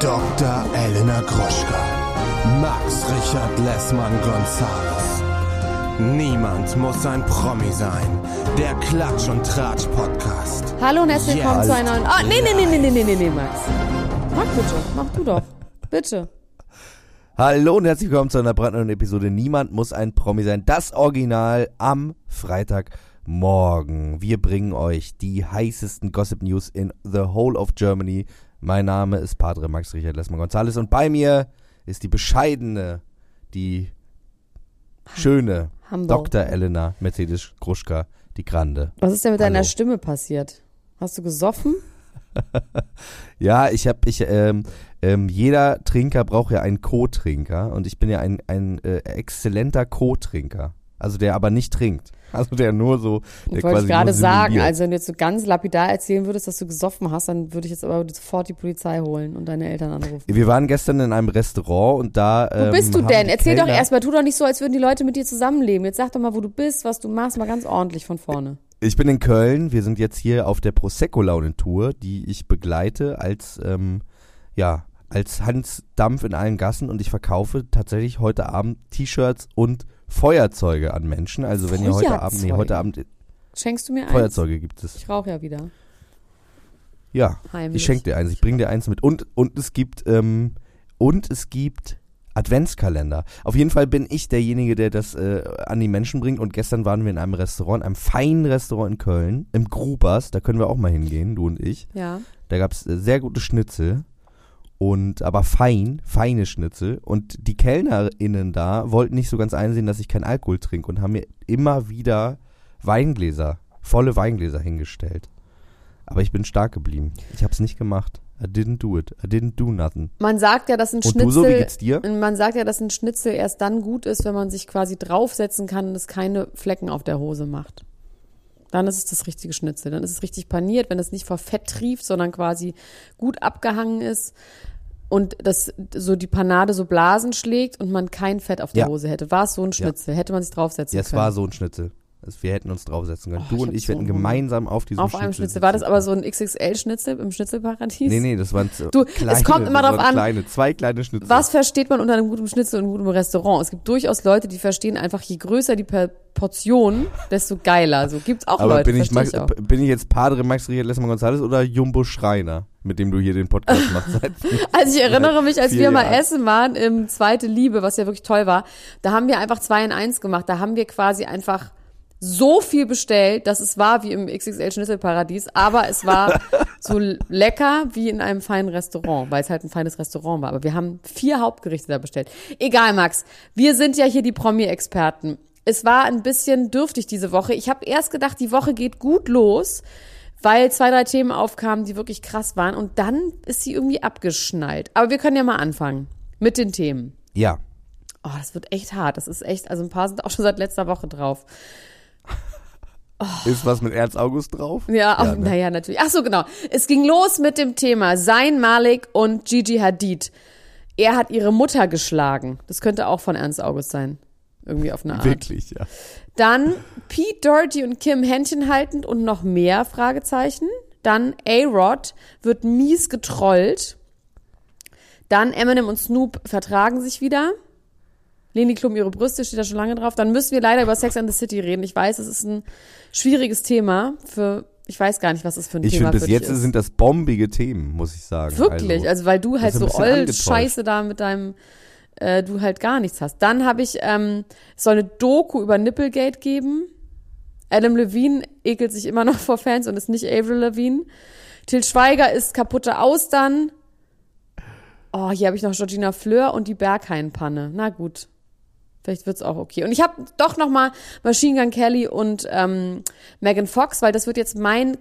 Dr. Elena Groschka, Max Richard Lessmann Gonzales. Niemand muss ein Promi sein. Der Klatsch und Tratsch Podcast. Hallo und herzlich willkommen zu einer neuen. Oh, nee, nee, nee, nee, nee, nee, nee, Max. Mach bitte, mach du doch. Bitte. Hallo und herzlich willkommen zu einer brandneuen Episode Niemand muss ein Promi sein. Das Original am Freitagmorgen. Wir bringen euch die heißesten Gossip News in the whole of Germany mein Name ist Padre Max Richard Lessmann Gonzales und bei mir ist die bescheidene, die schöne Hamburg. Dr. Elena Mercedes Gruschka, die Grande. Was ist denn mit deiner Hallo. Stimme passiert? Hast du gesoffen? Ja, ich habe, ich, ähm, ähm, jeder Trinker braucht ja einen Co-Trinker und ich bin ja ein, ein äh, exzellenter Co-Trinker. Also der aber nicht trinkt. Also der nur so, der Ich wollte gerade sagen, also wenn du jetzt so ganz lapidar erzählen würdest, dass du gesoffen hast, dann würde ich jetzt aber sofort die Polizei holen und deine Eltern anrufen. Wir waren gestern in einem Restaurant und da. Wo bist du ähm, denn? Erzähl doch Kellner- erstmal, tu doch nicht so, als würden die Leute mit dir zusammenleben. Jetzt sag doch mal, wo du bist, was du machst, mal ganz ordentlich von vorne. Ich bin in Köln. Wir sind jetzt hier auf der Prosecco-Laune-Tour, die ich begleite als, ähm, ja, als Hans Dampf in allen Gassen und ich verkaufe tatsächlich heute Abend T-Shirts und Feuerzeuge an Menschen. Also wenn ihr heute Abend, nee, heute Abend Schenkst du mir eins? Feuerzeuge gibt es. Ich rauche ja wieder. Ja, Heimlich. ich schenke dir eins, ich bring dir eins mit. Und, und es gibt, ähm, und es gibt Adventskalender. Auf jeden Fall bin ich derjenige, der das äh, an die Menschen bringt. Und gestern waren wir in einem Restaurant, einem feinen Restaurant in Köln, im Grubers. Da können wir auch mal hingehen, du und ich. Ja. Da gab's äh, sehr gute Schnitzel. Und aber fein, feine Schnitzel. Und die KellnerInnen da wollten nicht so ganz einsehen, dass ich keinen Alkohol trinke und haben mir immer wieder Weingläser, volle Weingläser hingestellt. Aber ich bin stark geblieben. Ich hab's nicht gemacht. I didn't do it. I didn't do nothing. Man sagt ja, dass ein Und Schnitzel. du so, wie geht's dir? Man sagt ja, dass ein Schnitzel erst dann gut ist, wenn man sich quasi draufsetzen kann und es keine Flecken auf der Hose macht. Dann ist es das richtige Schnitzel. Dann ist es richtig paniert, wenn es nicht vor Fett trieft, sondern quasi gut abgehangen ist und das so die Panade so Blasen schlägt und man kein Fett auf der Ja. Hose hätte. War es so ein Schnitzel? Hätte man sich draufsetzen Ja, es können? war so ein Schnitzel. Es- Wir hätten uns draufsetzen können. Oh, du ich und ich so hätten gemeinsam auf diesem auf Schnitzel einem Schnitzel. War das aber so ein XXL-Schnitzel im Schnitzelparadies? Nee, nee, das waren Du, es kleine, kommt immer drauf an, Kleine, zwei kleine Schnitzel. Was versteht man unter einem guten Schnitzel und einem guten Restaurant? Es gibt durchaus Leute, die verstehen einfach, je größer die Per- Portion, desto geiler. So gibt's auch Aber Leute, bin ich, Max, ich bin ich jetzt Padre Max Richard Lessmann Gonzales oder Jumbo Schreiner, mit dem du hier den Podcast machst? Also ich erinnere mich, als wir mal Jahren. essen waren im Zweite Liebe, was ja wirklich toll war, da haben wir einfach zwei in eins gemacht. Da haben wir quasi einfach so viel bestellt, dass es war wie im XXL Schnitzelparadies, aber es war so lecker wie in einem feinen Restaurant, weil es halt ein feines Restaurant war. Aber wir haben vier Hauptgerichte da bestellt. Egal, Max. Wir sind ja hier die Promi-Experten. Es war ein bisschen dürftig diese Woche. Ich habe erst gedacht, die Woche geht gut los, weil zwei, drei Themen aufkamen, die wirklich krass waren. Und dann ist sie irgendwie abgeschnallt. Aber wir können ja mal anfangen mit den Themen. ja, Oh, das wird echt hart. Das ist echt, also ein paar sind auch schon seit letzter Woche drauf. ist was mit Ernst August drauf? Ja, auch, ne? naja, natürlich. Ach so, genau. Es ging los mit dem Thema Sein Malik und Gigi Hadid. Er hat ihre Mutter geschlagen. Das könnte auch von Ernst August sein. Irgendwie auf eine Art. Wirklich, ja. Dann Pete Doherty und Kim Händchen haltend und noch mehr Fragezeichen. Dann A-Rod wird mies getrollt. Dann Eminem und Snoop vertragen sich wieder. Leni Klum ihre Brüste, steht da schon lange drauf. Dann müssen wir leider über Sex and the City reden. Ich weiß, es ist ein schwieriges Thema für, ich weiß gar nicht, was es für ein Ich Thema finde, bis jetzt ist. sind das bombige Themen, muss ich sagen. Wirklich, also, weil du halt so angetäuscht. Scheiße da mit deinem, äh, du halt gar nichts hast. Dann habe ich, ähm, es soll eine Doku über Nipplegate geben. Adam Levine ekelt sich immer noch vor Fans und ist nicht Avril Levine. Till Schweiger ist kaputte Austern. Oh, hier habe ich noch Georgina Fleur und die Berghain-Panne. Na gut. Vielleicht wird's auch okay. Und ich habe doch noch mal Machine Gun Kelly und ähm, Megan Fox, weil das wird jetzt mein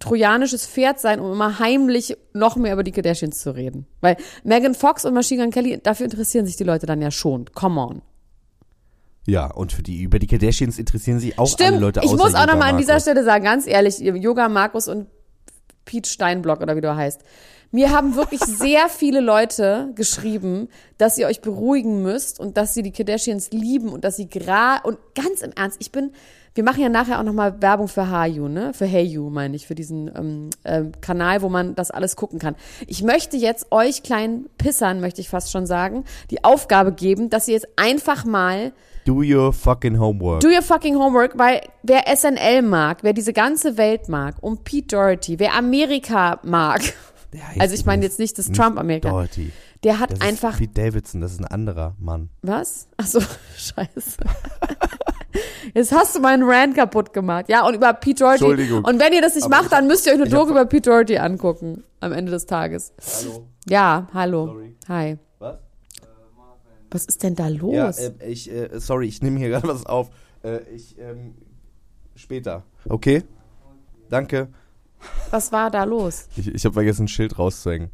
trojanisches Pferd sein, um immer heimlich noch mehr über die Kardashians zu reden. Weil Megan Fox und Machine Gun Kelly, dafür interessieren sich die Leute dann ja schon. Come on. Ja, und für die, über die Kardashians interessieren sich auch alle Stimmt, Leute ich muss auch noch Yoga mal an dieser. Stelle sagen, ganz ehrlich, Yoga Markus und Pete Steinblock oder wie du heißt. Mir haben wirklich sehr viele Leute geschrieben, dass ihr euch beruhigen müsst und dass sie die Kardashians lieben und dass sie gra und ganz im Ernst, ich bin wir machen ja nachher auch nochmal Werbung für Hayu, ne? Für Heyu, meine ich, für diesen ähm, ähm, Kanal, wo man das alles gucken kann. Ich möchte jetzt euch kleinen Pissern, möchte ich fast schon sagen, die Aufgabe geben, dass ihr jetzt einfach mal Do your fucking homework. Do your fucking homework, weil wer SNL mag, wer diese ganze Welt mag, und Pete Doherty, wer Amerika mag, also ich meine jetzt nicht das Trump-Amerika, Doherty. der hat Das einfach, ist Pete Davidson, das ist ein anderer Mann. was? Ach so, scheiße. Jetzt hast du meinen Rant kaputt gemacht. Ja, und über Pete Doherty. Entschuldigung. Und wenn ihr das nicht macht, dann müsst ihr euch eine Doku über Pete Doherty angucken. Am Ende des Tages. Hallo. Ja, hallo. Sorry. Hi. Was? Was ist denn da los? Ja, äh, ich, äh, sorry, ich nehme hier gerade was auf. Äh, ich, ähm, später. Okay? Danke. Was war da los? Ich, ich habe vergessen, ein Schild rauszuhängen.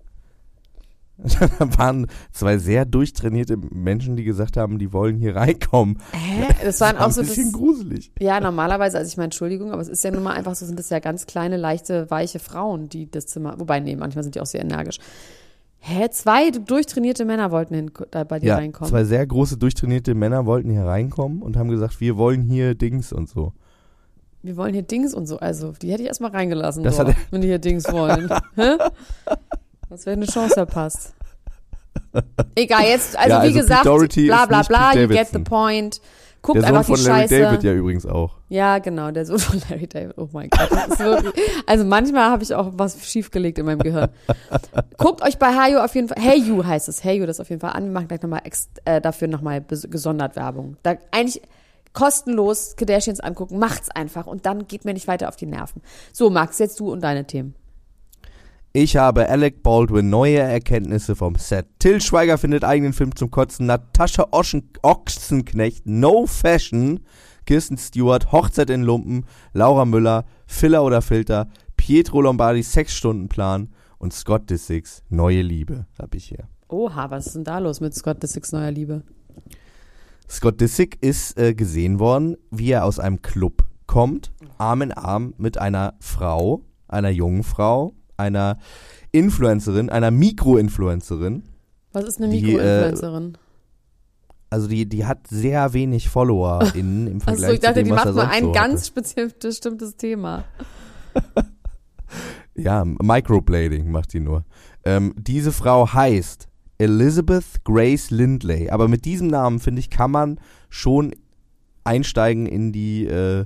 Da waren zwei sehr durchtrainierte Menschen, die gesagt haben, die wollen hier reinkommen. Hä? Das waren war auch so ein bisschen das, gruselig. Ja, normalerweise, also ich meine, Entschuldigung, aber es ist ja nun mal einfach so, sind das ja ganz kleine, leichte, weiche Frauen, die das Zimmer, wobei, nee, manchmal sind die auch sehr energisch. Hä, zwei durchtrainierte Männer wollten hin, da bei dir Ja, reinkommen. zwei sehr große durchtrainierte Männer wollten hier reinkommen und haben gesagt, wir wollen hier Dings und so. Wir wollen hier Dings und so, also, die hätte ich erstmal reingelassen, Das hat- wenn die hier Dings wollen. Das wäre eine Chance verpasst. Egal, jetzt, also Ja, wie also Pete gesagt, Doherty bla bla bla, you get the point. Guckt Der Sohn einfach von die Larry Scheiße. David ja übrigens auch. Ja, genau, der Sohn von Larry David. Oh mein Gott. Das ist wirklich, also manchmal habe ich auch was schiefgelegt in meinem Gehirn. Guckt euch bei Hayu auf jeden Fall, Hey You heißt es, Hey You das auf jeden Fall an. Wir machen gleich nochmal äh, dafür nochmal gesondert Werbung. Da eigentlich kostenlos Kardashians angucken, macht's einfach und dann geht mir nicht weiter auf die Nerven. So, Max, jetzt du und deine Themen. Ich habe Alec Baldwin neue Erkenntnisse vom Set. Till Schweiger findet eigenen Film zum Kotzen. Natascha Oschen Ochsenknecht, No Fashion. Kirsten Stewart, Hochzeit in Lumpen. Laura Müller, Filler oder Filter. Pietro Lombardi, Sechs-Stunden-Plan. Und Scott Disick, Neue Liebe, habe ich hier. Oha, was ist denn da los mit Scott Disick's neuer Liebe? Scott Disick ist äh, gesehen worden, wie er aus einem Club kommt, Arm in Arm mit einer Frau, einer jungen Frau, einer Influencerin, einer Mikroinfluencerin. Was ist eine äh, Mikroinfluencerin? Also die, die hat sehr wenig FollowerInnen im Vergleich Achso, ich dachte, zu dem, die was macht mal sonst ein so ganz hatte. speziell bestimmtes Thema. Ja, Microblading macht die nur. Ähm, diese Frau heißt Elizabeth Grace Lindley. Aber mit diesem Namen, finde ich, kann man schon einsteigen in die, äh,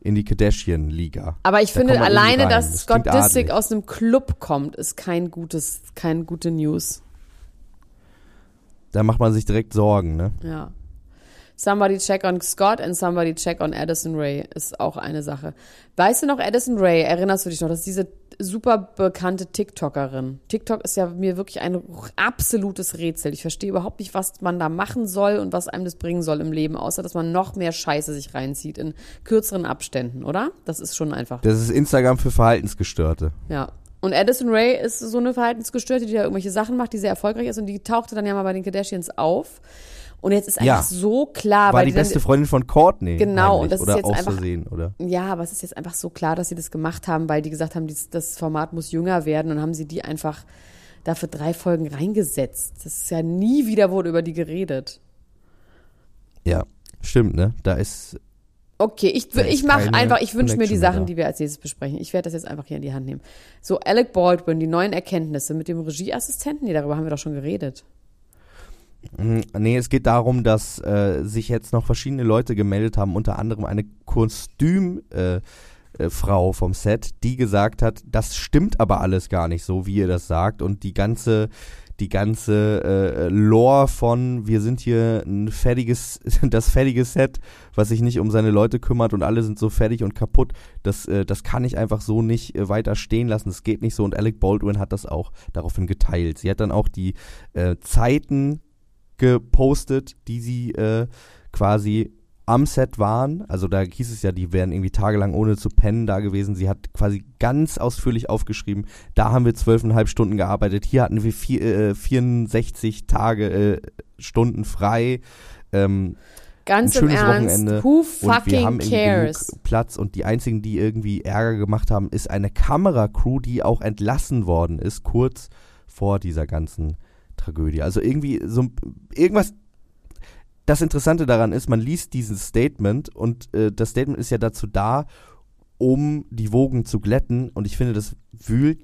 in die Kardashian-Liga. Aber ich Da finde irgendwie alleine, dass Das Scott Disick aus einem Club kommt, ist kein gutes, keine gute News. Da macht man sich direkt Sorgen, ne? Ja. Somebody check on Scott and somebody check on Addison Ray ist auch eine Sache. Weißt du noch, Addison Ray, erinnerst du dich noch, das ist diese super bekannte TikTokerin. TikTok ist ja mir wirklich ein absolutes Rätsel. Ich verstehe überhaupt nicht, was man da machen soll und was einem das bringen soll im Leben, außer dass man noch mehr Scheiße sich reinzieht in kürzeren Abständen, oder? Das ist schon einfach. Das ist Instagram für Verhaltensgestörte. Ja. Und Addison Ray ist so eine Verhaltensgestörte, die da irgendwelche Sachen macht, die sehr erfolgreich ist und die tauchte dann ja mal bei den Kardashians auf. Und jetzt ist einfach Ja. so klar, War weil die die dann, beste Freundin von Courtney. Genau, und das ist oder jetzt einfach- Versehen, oder? Ja, aber es ist jetzt einfach so klar, dass sie das gemacht haben, weil die gesagt haben, dies, das Format muss jünger werden und haben sie die einfach dafür drei Folgen reingesetzt. Das ist ja nie wieder wurde über die geredet. Ja, stimmt, ne? Da ist Okay, ich, Da ich mache einfach, ich wünsche mir die Sachen, da. die wir als nächstes besprechen. Ich werde das jetzt einfach hier in die Hand nehmen. So, Alec Baldwin, die neuen Erkenntnisse mit dem Regieassistenten, nee, darüber haben wir doch schon geredet. Mm, Nee, es geht darum, dass äh, sich jetzt noch verschiedene Leute gemeldet haben, unter anderem eine Kostümfrau äh, äh, vom Set, die gesagt hat, das stimmt aber alles gar nicht so, wie ihr das sagt. Und die ganze die ganze äh, Lore von wir sind hier ein fertiges das fertige Set, was sich nicht um seine Leute kümmert und alle sind so fertig und kaputt, das äh, das kann ich einfach so nicht äh, weiter stehen lassen, das geht nicht so. Und Alec Baldwin hat das auch daraufhin geteilt. Sie hat dann auch die äh, Zeiten gepostet, die sie äh, quasi am Set waren. Also da hieß es ja, die wären irgendwie tagelang ohne zu pennen da gewesen. Sie hat quasi ganz ausführlich aufgeschrieben, da haben wir zwölfeinhalb Stunden gearbeitet, hier hatten wir vier, äh, 64 Tage, äh, Stunden frei. Ähm, Ganz Ein im schönes Ernst, Wochenende who und wir haben fucking cares? Platz und die einzigen, die irgendwie Ärger gemacht haben, ist eine Kameracrew, die auch entlassen worden ist, kurz vor dieser ganzen Tragödie. Also irgendwie so irgendwas das Interessante daran ist, man liest dieses Statement und äh, das Statement ist ja dazu da, um die Wogen zu glätten und ich finde, das wühlt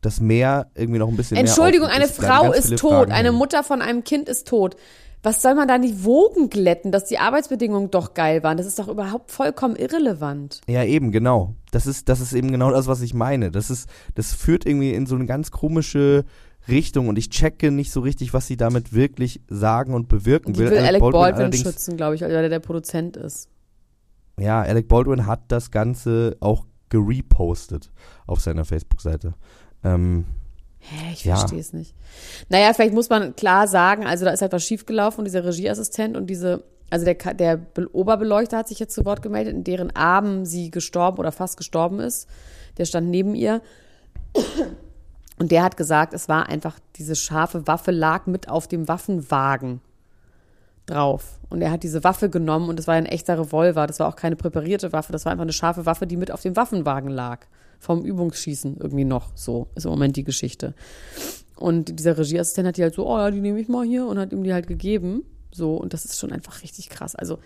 das Meer irgendwie noch ein bisschen Entschuldigung, mehr auf. eine Frau ist tot, Fragen eine. Mutter von einem Kind ist tot. Was soll man da die Wogen glätten, dass die Arbeitsbedingungen doch geil waren? Das ist doch überhaupt vollkommen irrelevant. Ja, eben, genau. Das ist, das ist eben genau das, was ich meine. Das ist, das führt irgendwie in so eine ganz komische Richtung und ich checke nicht so richtig, was sie damit wirklich sagen und bewirken Die will. will Alec Baldwin, allerdings- schützen, glaube ich, weil er der Produzent ist. Ja, Alec Baldwin hat das Ganze auch gerepostet auf seiner Facebook-Seite. Ähm, Hä, ich Ja. verstehe es nicht. Naja, vielleicht muss man klar sagen, also da ist halt was schiefgelaufen und dieser Regieassistent und diese, also der, der Be- Oberbeleuchter hat sich jetzt zu Wort gemeldet, in deren Armen sie gestorben oder fast gestorben ist. Der stand neben ihr. Und der hat gesagt, es war einfach, diese scharfe Waffe lag mit auf dem Waffenwagen drauf. Und er hat diese Waffe genommen und es war ein echter Revolver. Das war auch keine präparierte Waffe, das war einfach eine scharfe Waffe, die mit auf dem Waffenwagen lag. Vom Übungsschießen irgendwie noch. So ist im Moment die Geschichte. Und dieser Regieassistent hat die halt so, oh ja, die nehme ich mal hier und hat ihm die halt gegeben. So, und das ist schon einfach richtig krass. Also,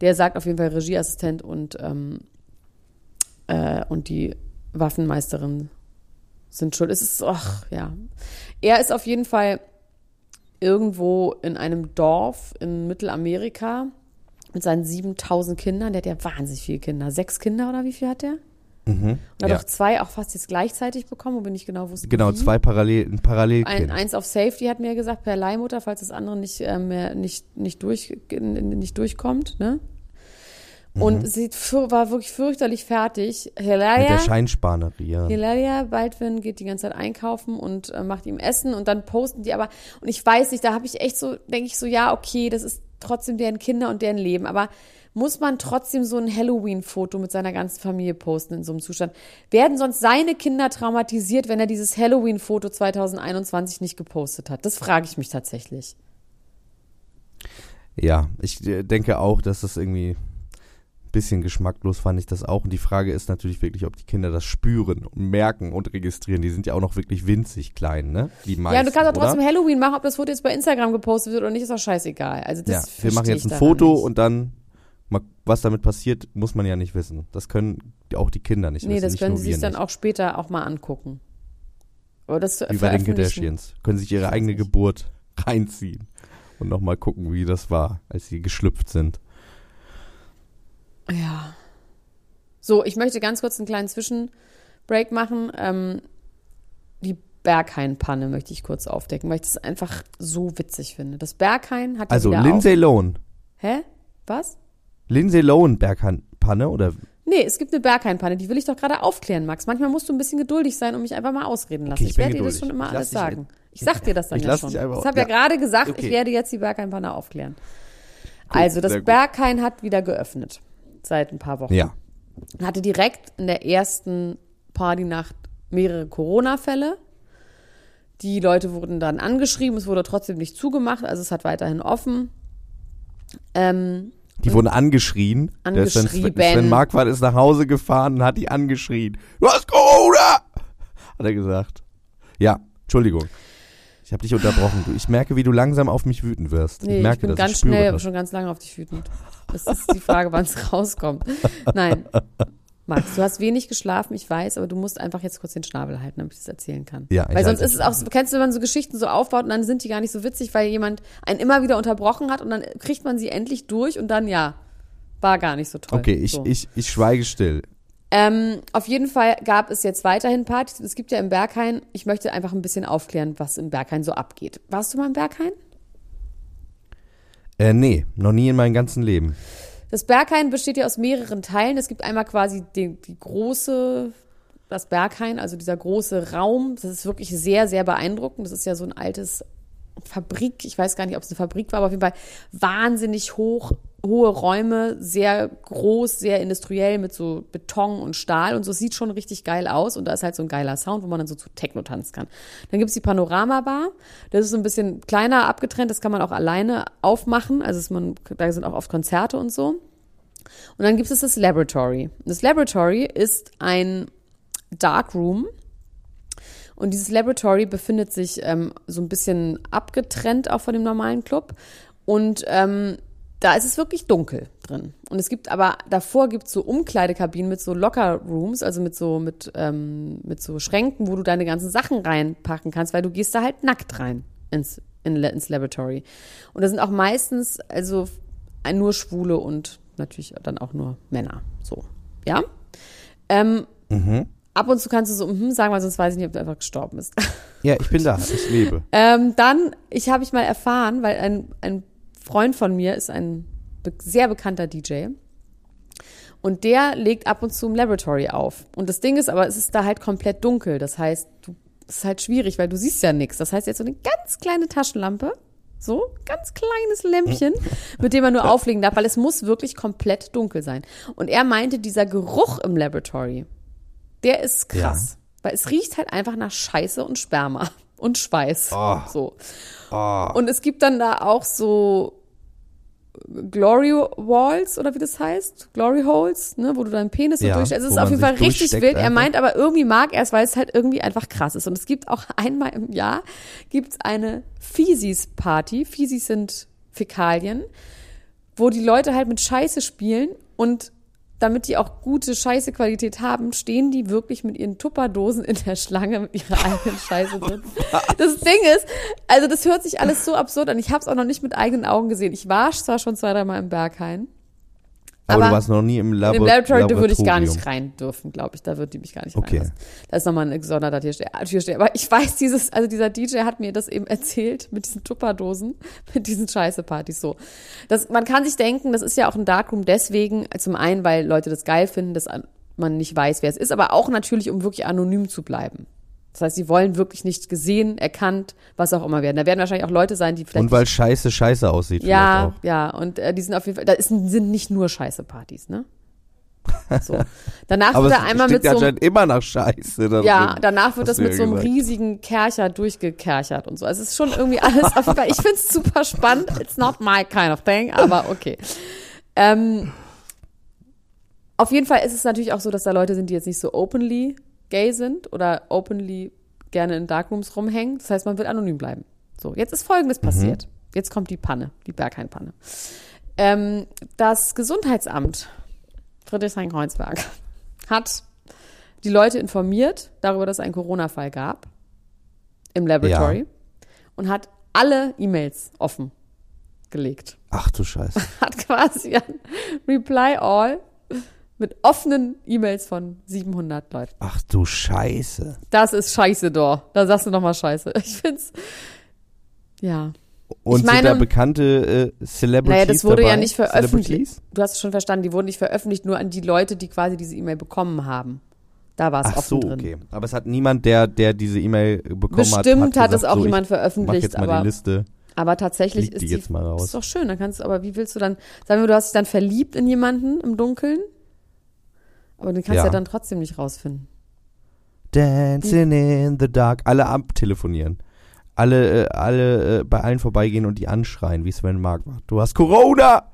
der sagt auf jeden Fall Regieassistent und, ähm, äh, und die Waffenmeisterin sind schuld. Es ist, ach, ja. Er ist auf jeden Fall irgendwo in einem Dorf in Mittelamerika mit seinen 7000 Kindern. Der hat ja wahnsinnig viele Kinder. Sechs Kinder oder wie viel hat der? mhm, Und hat ja. auch zwei auch fast jetzt gleichzeitig bekommen, wo wir nicht genau wussten. Genau, wie. zwei Parallel, ein Parallelkind. Ein, eins auf Safety hat mir gesagt, per Leihmutter, falls das andere nicht äh, mehr nicht, nicht, durch, nicht durchkommt. Ne? Und sie war wirklich fürchterlich fertig. Mhm. Mit der Helaya, Scheinsparnerie. Ja. Hilaria Baldwin geht die ganze Zeit einkaufen und äh, macht ihm Essen und dann posten die aber, und ich weiß nicht, da habe ich echt so, denke ich so, ja, okay, das ist trotzdem deren Kinder und deren Leben, aber muss man trotzdem so ein Halloween-Foto mit seiner ganzen Familie posten in so einem Zustand? Werden sonst seine Kinder traumatisiert, wenn er dieses Halloween-Foto 2021 nicht gepostet hat? Das frage ich mich tatsächlich. Ja, ich äh, denke auch, dass das irgendwie bisschen geschmacklos fand ich das auch. Und die Frage ist natürlich wirklich, ob die Kinder das spüren und merken und registrieren. Die sind ja auch noch wirklich winzig klein, ne? Die meisten, ja, du kannst auch oder? trotzdem Halloween machen, ob das Foto jetzt bei Instagram gepostet wird oder nicht, ist auch scheißegal. Also das Ja, wir machen jetzt ein Foto nicht. und dann, was damit passiert, muss man ja nicht wissen. Das können auch die Kinder nicht Nee, wissen. das nicht können sie sich dann nicht. auch später auch mal angucken. Oder das Wie bei den. Kardashians. Können sich ihre eigene. Geburt reinziehen und nochmal gucken, wie das war, als sie geschlüpft sind. Ja. So, ich möchte ganz kurz einen kleinen Zwischenbreak machen. Ähm, die Berghain-Panne möchte ich kurz aufdecken, weil ich das einfach so witzig finde. Das Berghain hat Also Lindsay Lohan. Hä? Was? Lindsay Lohan Bergpanne oder Nee, es gibt eine Berghain-Panne, die will ich doch gerade aufklären, Max. Manchmal musst du ein bisschen geduldig sein und mich einfach mal ausreden lassen. ich ich bin werde dir das schon immer Ich alles sagen. Ich sag dir das dann Ich ja schon. Ich habe ja, ja. gerade gesagt, Okay. ich werde jetzt die Berghain-Panne aufklären. also, das gut. Berghain hat wieder geöffnet. Seit ein paar Wochen. ja. hatte direkt in der ersten Partynacht mehrere Corona-Fälle. Die Leute wurden dann angeschrieben, es wurde trotzdem nicht zugemacht, also es hat weiterhin offen. Ähm, Die wurden angeschrien. Der Sven. Sven Marquardt ist nach Hause gefahren und hat die angeschrien. Du hast Corona! Hat er gesagt. Ja, Entschuldigung. Ich habe dich unterbrochen. Du, ich merke, wie du langsam auf mich wütend wirst. nee, ich merke ich bin das. ganz ich spüre schnell, das. schon ganz lange auf dich wütend. Das ist die Frage, wann es rauskommt. Nein. Max, du hast wenig geschlafen, ich weiß, aber du musst einfach jetzt kurz den Schnabel halten, damit ich das erzählen kann. Ja, weil sonst ist es auch, so- kennst du, wenn man so Geschichten so aufbaut und dann sind die gar nicht so witzig, weil jemand einen immer wieder unterbrochen hat und dann kriegt man sie endlich durch und dann ja, war gar nicht so toll. Okay, ich, so. ich, ich schweige still. Ähm, auf jeden Fall gab es jetzt weiterhin Partys. Es gibt ja im Berghain, ich möchte einfach ein bisschen aufklären, was im Berghain so abgeht. Warst du mal im Berghain? Äh, nee, noch nie in meinem ganzen Leben. Das Berghain besteht ja aus mehreren Teilen. Es gibt einmal quasi die, die große, das Berghain, also dieser große Raum. Das ist wirklich sehr, sehr beeindruckend. Das ist ja so ein altes Fabrik. Ich weiß gar nicht, ob es eine Fabrik war, aber auf jeden Fall wahnsinnig hoch, hohe Räume, sehr groß, sehr industriell mit so Beton und Stahl und so. Sieht schon richtig geil aus und da ist halt so ein geiler Sound, wo man dann so zu Techno tanzen kann. Dann gibt's die Panorama-Bar. Das ist so ein bisschen kleiner abgetrennt. Das kann man auch alleine aufmachen. Also man, da sind auch oft Konzerte und so. Und dann gibt es das Laboratory. Das Laboratory ist ein Darkroom. Und dieses Laboratory befindet sich ähm, so ein bisschen abgetrennt auch von dem normalen Club. Und ähm, da ist es wirklich dunkel drin. Und es gibt aber, davor gibt es so Umkleidekabinen mit so Locker-Rooms, also mit so, mit, ähm, mit so Schränken, wo du deine ganzen Sachen reinpacken kannst, weil du gehst da halt nackt rein ins, in, ins Laboratory. Und da sind auch meistens, also nur Schwule und natürlich dann auch nur Männer. So, ja. Ähm, Mhm. Ab und zu kannst du so, mhm, sagen, weil sonst weiß ich nicht, ob du einfach gestorben bist. Ja, ich bin da, ich lebe. Ähm, dann, ich habe ich mal erfahren, weil ein, ein Freund von mir ist ein sehr bekannter DJ. Und der legt ab und zu im Laboratory auf. Und das Ding ist aber, es ist da halt komplett dunkel. Das heißt, du, es ist halt schwierig, weil du siehst ja nichts. Das heißt, jetzt so eine ganz kleine Taschenlampe, so ganz kleines Lämpchen, mit dem man nur auflegen darf, weil es muss wirklich komplett dunkel sein. Und er meinte, dieser Geruch im Laboratory, der ist krass. Weil es riecht halt einfach nach Scheiße und Sperma und Schweiß. Oh. So. Und es gibt dann da auch so Glory Walls oder wie das heißt, Glory Holes, ne, wo du deinen Penis so Ja, durchsteckst. Es wo ist auf jeden Fall richtig wild. Er einfach. meint aber irgendwie mag er es, weil es halt irgendwie einfach krass ist. Und es gibt auch einmal im Jahr gibt's eine Feces-Party. Feces sind Fäkalien, wo die Leute halt mit Scheiße spielen und damit die auch gute Scheißequalität haben, stehen die wirklich mit ihren Tupperdosen in der Schlange mit ihrer eigenen Scheiße drin. Das Ding ist, also das hört sich alles so absurd an. Ich habe es auch noch nicht mit eigenen Augen gesehen. Ich war zwar schon zwei, dreimal im Berghain. Aber, Aber du warst noch nie im Labor Im Laboratory da würde ich gar Laboratorium. nicht rein dürfen, glaube ich. Da wird die mich gar nicht Okay. reinlassen. Da ist nochmal ein gesonderter Türsteher. Türsteher. Aber ich weiß dieses, also dieser DJ hat mir das eben erzählt mit diesen Tupperdosen, mit diesen Scheißepartys so. Das, man kann sich denken, das ist ja auch ein Darkroom deswegen, zum einen, weil Leute das geil finden, dass man nicht weiß, wer es ist, aber auch natürlich, um wirklich anonym zu bleiben. Das heißt, sie wollen wirklich nicht gesehen, erkannt, was auch immer werden. Da werden wahrscheinlich auch Leute sein, die vielleicht Und weil Scheiße scheiße aussieht ja, ja, und äh, die sind auf jeden Fall, da ist, sind nicht nur Scheiße-Partys, ne? So. Danach wird er einmal mit so einem, immer nach Scheiße. da ja, danach wird das mit so einem gesagt. riesigen Kercher durchgekerchert und so. Also es ist schon irgendwie alles auf jeden Fall, ich find's super spannend. It's not my kind of thing, aber okay. Ähm, auf jeden Fall ist es natürlich auch so, dass da Leute sind, die jetzt nicht so openly gay sind oder openly gerne in Darkrooms rumhängen. Das heißt, man wird anonym bleiben. So, jetzt ist Folgendes passiert. Jetzt kommt die Panne, die Berghain-Panne. Ähm, das Gesundheitsamt Friedrichshain-Kreuzberg hat die Leute informiert darüber, dass es einen Corona-Fall gab im Laboratory Ja. und hat alle E-Mails offen gelegt. Ach du Scheiße. Hat quasi ein Reply All mit offenen E-Mails von 700 Leuten. Ach du Scheiße. Das ist scheiße, doch. Da sagst du nochmal scheiße. Ich find's, ja. Und Ich meine- sind da bekannte äh, Celebrities Naja, das wurde dabei? ja nicht veröffentlicht. Du hast es schon verstanden, die wurden nicht veröffentlicht, nur an die Leute, die quasi diese E-Mail bekommen haben. Da war es Ach offen so, drin. okay. Aber es hat niemand, der, der diese E-Mail bekommen hat, Bestimmt hat, hat, es auch so, jemand veröffentlicht, jetzt mal aber, die Liste. aber tatsächlich ist die die, jetzt mal raus. ist doch schön, dann kannst du, aber wie willst du dann, sagen wir, du hast dich dann verliebt in jemanden im Dunkeln, aber den kannst du Ja. ja dann trotzdem nicht rausfinden. Dancing in the dark. Alle abtelefonieren. Alle, äh, alle äh, bei allen vorbeigehen und die anschreien, wie Sven Mark macht. Du hast Corona!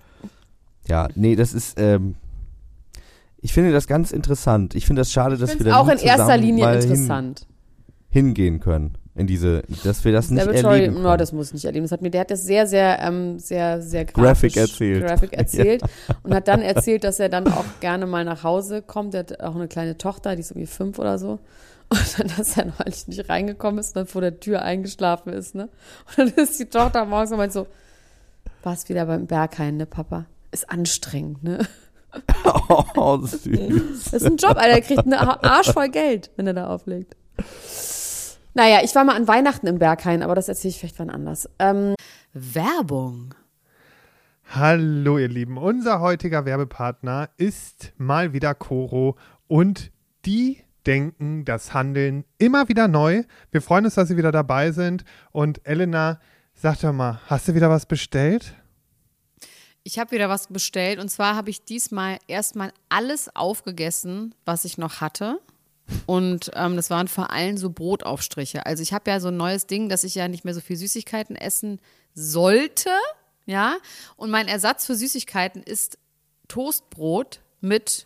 Ja, nee, das ist, ähm, ich finde das ganz interessant. Ich finde das schade, Ich dass wir da auch in erster Linie interessant. hingehen können. In diese, dass wir das nicht erleben no, können. das muss ich nicht erleben. Das hat mir, der hat das sehr, sehr, ähm, sehr, sehr Graphic grafisch, erzählt. Graphic erzählt und hat dann erzählt, dass er dann auch gerne mal nach Hause kommt. Der hat auch eine kleine Tochter, die ist irgendwie fünf oder so. Und dann, dass er neulich nicht reingekommen ist und dann vor der Tür eingeschlafen ist, ne? Und dann ist die Tochter morgens und meint so, warst wieder beim Berghain, ne, Papa? Ist anstrengend, ne? oh, süß. Das ist ein Job, Alter. Er kriegt einen Arsch voll Geld, wenn er da auflegt. Naja, ich war mal an Weihnachten im Berghain, aber das erzähle ich vielleicht wann anders. Ähm, Werbung. Hallo ihr Lieben, unser heutiger Werbepartner ist mal wieder Coro und die denken das Handeln immer wieder neu. Wir freuen uns, dass Sie wieder dabei sind und Elena, sag doch mal, hast du wieder was bestellt? Ich habe wieder was bestellt und zwar habe ich diesmal erstmal alles aufgegessen, was ich noch hatte. Und ähm, das waren vor allem so Brotaufstriche. Also ich habe ja so ein neues Ding, dass ich ja nicht mehr so viel Süßigkeiten essen sollte. Ja. Und mein Ersatz für Süßigkeiten ist Toastbrot mit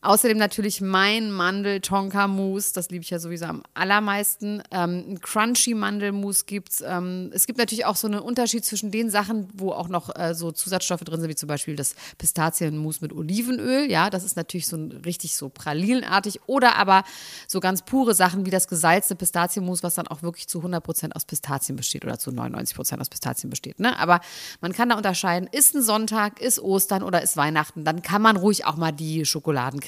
Außerdem natürlich mein Mandel-Tonka-Mousse, das liebe ich ja sowieso am allermeisten. Ähm, ein Crunchy-Mandelmousse gibt es. Ähm, es gibt natürlich auch so einen Unterschied zwischen den Sachen, wo auch noch äh, so Zusatzstoffe drin sind, wie zum Beispiel das Pistazienmousse mit Olivenöl. Ja, das ist natürlich so ein, richtig so pralinenartig. Oder aber so ganz pure Sachen wie das gesalzte Pistazienmus, was dann auch wirklich zu 100% aus Pistazien besteht oder zu 99% aus Pistazien besteht. Ne? Aber man kann da unterscheiden, ist ein Sonntag, ist Ostern oder ist Weihnachten, dann kann man ruhig auch mal die Schokoladencreme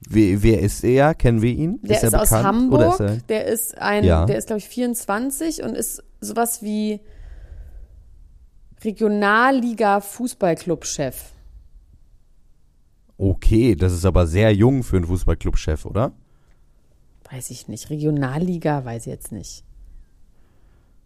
Wer, wer ist er? Kennen wir ihn? Der ist, ist aus Hamburg. Ist der ist ein, ja. der ist glaube ich 24 und ist sowas wie Regionalliga Fußballclub-Chef. Okay, das ist aber sehr jung für einen Fußballclub-Chef, oder? Weiß ich nicht. Regionalliga weiß ich jetzt nicht.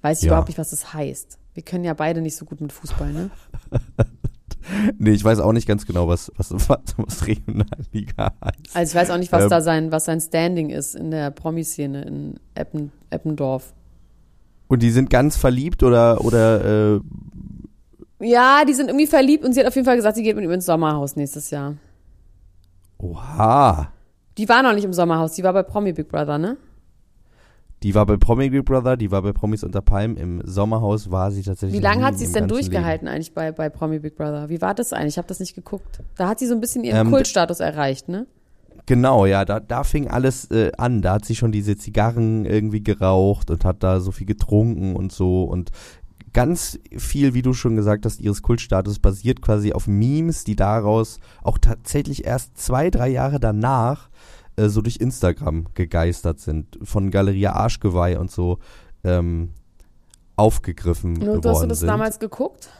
Weiß ich ja. überhaupt nicht, was das heißt. Wir können ja beide nicht so gut mit Fußball, ne? nee, ich weiß auch nicht ganz genau, was, was, was, was Regionalliga heißt. Also ich weiß auch nicht, was ähm, da sein, was sein Standing ist in der Promi-Szene in Eppen, Eppendorf. Und die sind ganz verliebt oder, oder, äh, Ja, die sind irgendwie verliebt und sie hat auf jeden Fall gesagt, sie geht mit ihm ins Sommerhaus nächstes Jahr. Oha. Die war noch nicht im Sommerhaus, die war bei Promi Big Brother, ne? Die war bei Promi Big Brother, die war bei Promis unter Palm. Im Sommerhaus war sie tatsächlich. Wie lange hat sie es denn durchgehalten Leben. eigentlich bei, bei Promi Big Brother? Wie war das eigentlich? Ich habe das nicht geguckt. Da hat sie so ein bisschen ihren ähm, Kultstatus erreicht, ne? Genau, ja, da, da fing alles äh, an. Da hat sie schon diese Zigarren irgendwie geraucht und hat da so viel getrunken und so. Und ganz viel, wie du schon gesagt hast, ihres Kultstatus basiert quasi auf Memes, die daraus auch tatsächlich erst zwei, drei Jahre danach äh, so durch Instagram gegeistert sind, von Galeria Arschgeweih und so ähm, aufgegriffen und worden Hast du das sind. damals geguckt?